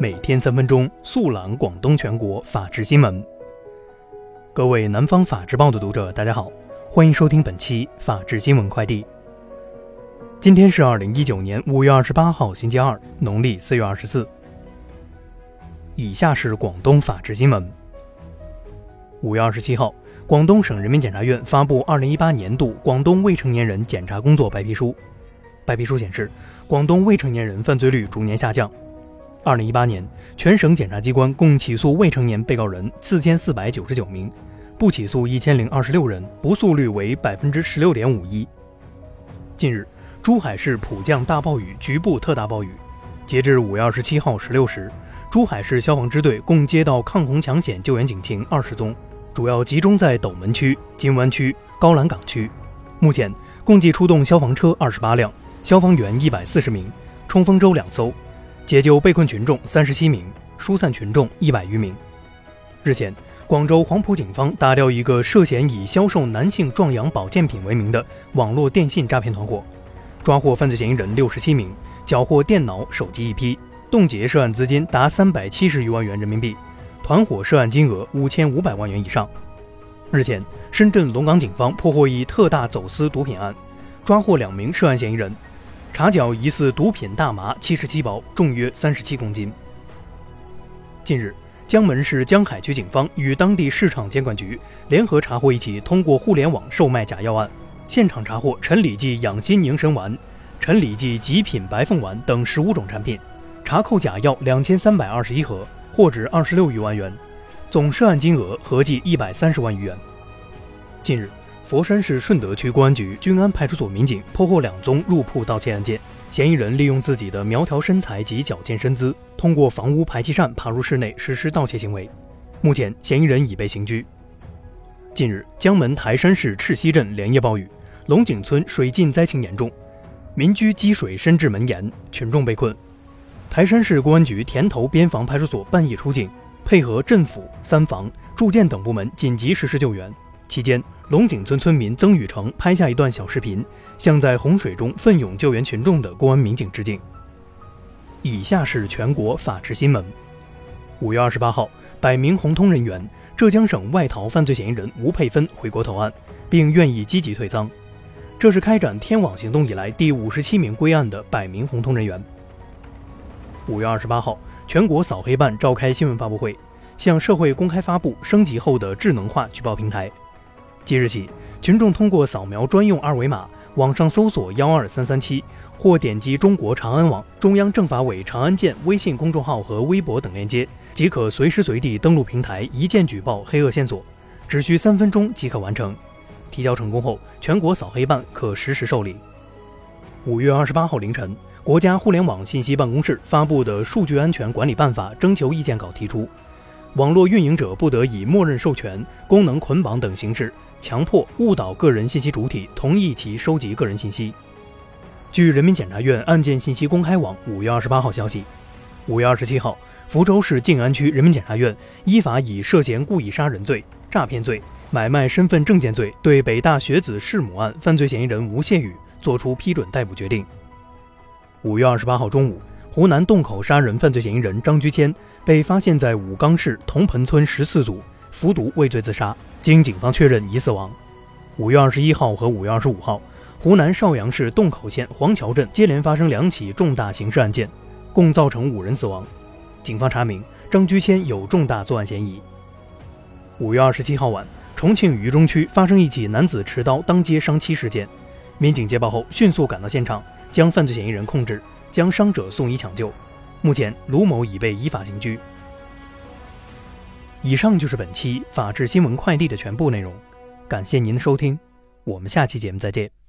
每天三分钟，速览广东全国法治新闻。各位南方法制报的读者，大家好，欢迎收听本期法治新闻快递。今天是二零一九年五月二十八号，星期二，农历四月二十四。以下是广东法治新闻。五月二十七号，广东省人民检察院发布二零一八年度广东未成年人检察工作白皮书。白皮书显示，广东未成年人犯罪率逐年下降。二零一八年，全省检察机关共起诉未成年被告人四千四百九十九名，不起诉一千零二十六人，不诉率为百分之十六点五一。近日，珠海市普降大暴雨，局部特大暴雨。截至五月二十七号十六时，珠海市消防支队共接到抗洪抢险救援警情二十宗，主要集中在斗门区、金湾区、高栏港区。目前，共计出动消防车二十八辆。消防员一百四十名，冲锋舟两艘，解救被困群众三十七名，疏散群众一百余名。日前，广州黄埔警方打掉一个涉嫌以销售男性壮阳保健品为名的网络电信诈骗团伙，抓获犯罪嫌疑人六十七名，缴获电脑、手机一批，冻结涉案资金达三百七十余万元人民币，团伙涉案金额五千五百万元以上。日前，深圳龙岗警方破获一特大走私毒品案，抓获两名涉案嫌疑人。查缴疑似毒品大麻七十七包，重约三十七公斤。近日，江门市江海区警方与当地市场监管局联合查获一起通过互联网售卖假药案，现场查获陈李济养心凝神丸、陈李济极品白凤丸等十五种产品，查扣假药两千三百二十一盒，货值二十六余万元，总涉案金额合计一百三十万余元。近日。佛山市顺德区公安局均安派出所民警破获两宗入铺盗窃案件，嫌疑人利用自己的苗条身材及矫健身姿，通过房屋排气扇爬入室内实施盗窃行为。目前，嫌疑人已被刑拘。近日，江门台山市赤溪镇连夜暴雨，龙井村水浸灾情严重，民居积水深至门檐，群众被困。台山市公安局田头边防派出所半夜出警，配合镇府、三防、住建等部门紧急实施救援。期间，龙井村村民曾宇成拍下一段小视频，向在洪水中奋勇救援群众的公安民警致敬。以下是全国法制新闻：五月二十八号，百名红通人员，浙江省外逃犯罪嫌疑人吴佩芬回国投案，并愿意积极退赃。这是开展天网行动以来第五十七名归案的百名红通人员。五月二十八号，全国扫黑办召开新闻发布会，向社会公开发布升级后的智能化举报平台。即日起，群众通过扫描专用二维码，网上搜索“幺二三三七”或点击中国长安网、中央政法委长安县微信公众号和微博等链接，即可随时随地登录平台，一键举报黑恶线索，只需三分钟即可完成。提交成功后，全国扫黑办可实时受理。五月二十八号凌晨，国家互联网信息办公室发布的《数据安全管理办法》征求意见稿提出，网络运营者不得以默认授权、功能捆绑等形式。强迫误导个人信息主体同意其收集个人信息。据人民检察院案件信息公开网五月二十八号消息，五月二十七号，福州市静安区人民检察院依法以涉嫌故意杀人罪、诈骗罪、买卖身份证件罪，对北大学子弑母案犯罪嫌疑人吴谢宇作出批准逮捕决定。五月二十八号中午，湖南洞口杀人犯罪嫌疑人张居谦被发现在武冈市铜盆村十四组。服毒畏罪自杀，经警方确认已死亡。五月二十一号和五月二十五号，湖南邵阳市洞口县黄桥镇接连发生两起重大刑事案件，共造成五人死亡。警方查明张居谦有重大作案嫌疑。五月二十七号晚，重庆渝中区发生一起男子持刀当街伤妻事件，民警接报后迅速赶到现场，将犯罪嫌疑人控制，将伤者送医抢救。目前，卢某已被依法刑拘。以上就是本期法治新闻快递的全部内容，感谢您的收听，我们下期节目再见。